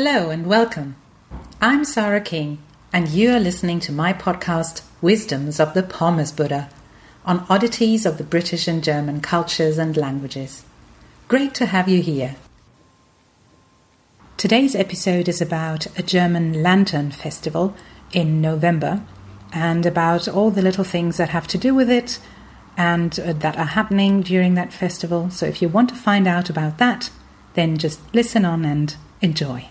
Hello and welcome. I'm Sarah King, and you are listening to my podcast, Wisdoms of the Pommes Buddha, on oddities of the British and German cultures and languages. Great to have you here. Today's episode is about a German lantern festival in November and about all the little things that have to do with it and uh, that are happening during that festival. So if you want to find out about that, then just listen on and enjoy.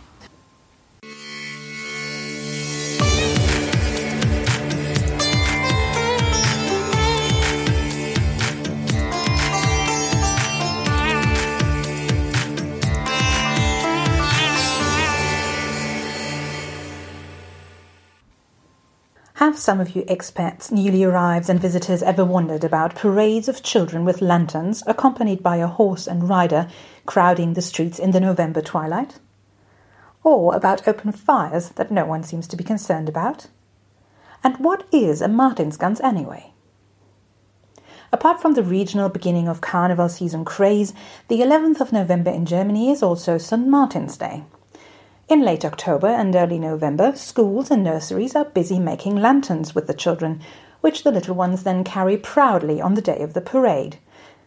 Have some of you expats, newly arrived, and visitors ever wondered about parades of children with lanterns, accompanied by a horse and rider, crowding the streets in the November twilight? Or about open fires that no one seems to be concerned about? And what is a Martinsgans anyway? Apart from the regional beginning of carnival season craze, the 11th of November in Germany is also St. Martin's Day. In late October and early November, schools and nurseries are busy making lanterns with the children, which the little ones then carry proudly on the day of the parade,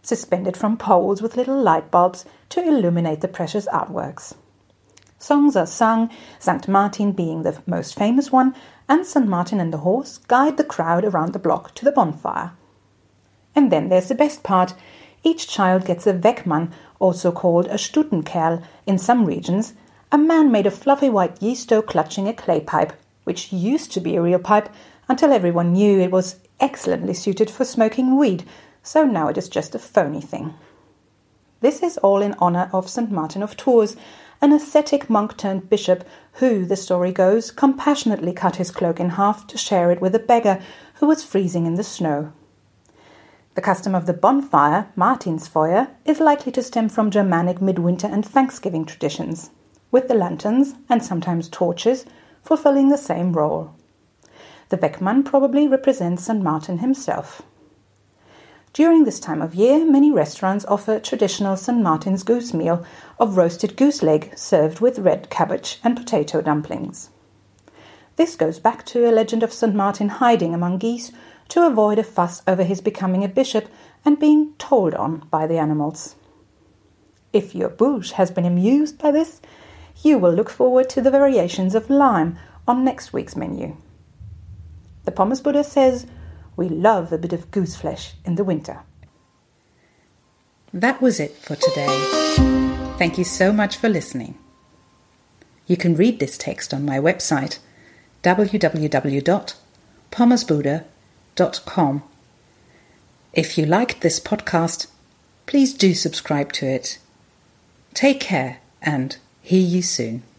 suspended from poles with little light bulbs to illuminate the precious artworks. Songs are sung, St. Martin being the most famous one, and St. Martin and the horse guide the crowd around the block to the bonfire. And then there's the best part. Each child gets a Weckmann, also called a Stutenkerl in some regions, a man made of fluffy white yeast dough clutching a clay pipe, which used to be a real pipe until everyone knew it was excellently suited for smoking weed, so now it is just a phony thing. This is all in honour of St. Martin of Tours, an ascetic monk turned bishop who, the story goes, compassionately cut his cloak in half to share it with a beggar who was freezing in the snow. The custom of the bonfire, Martinsfeuer, is likely to stem from Germanic midwinter and Thanksgiving traditions with the lanterns and sometimes torches fulfilling the same role. The Weckmann probably represents St. Martin himself. During this time of year, many restaurants offer traditional St. Martin's goose meal of roasted goose leg served with red cabbage and potato dumplings. This goes back to a legend of St. Martin hiding among geese to avoid a fuss over his becoming a bishop and being told on by the animals. If your bouche has been amused by this, you will look forward to the variations of lime on next week's menu. The Pommes Buddha says, We love a bit of goose flesh in the winter. That was it for today. Thank you so much for listening. You can read this text on my website www.pommesbuddha.com. If you liked this podcast, please do subscribe to it. Take care and Hear you soon.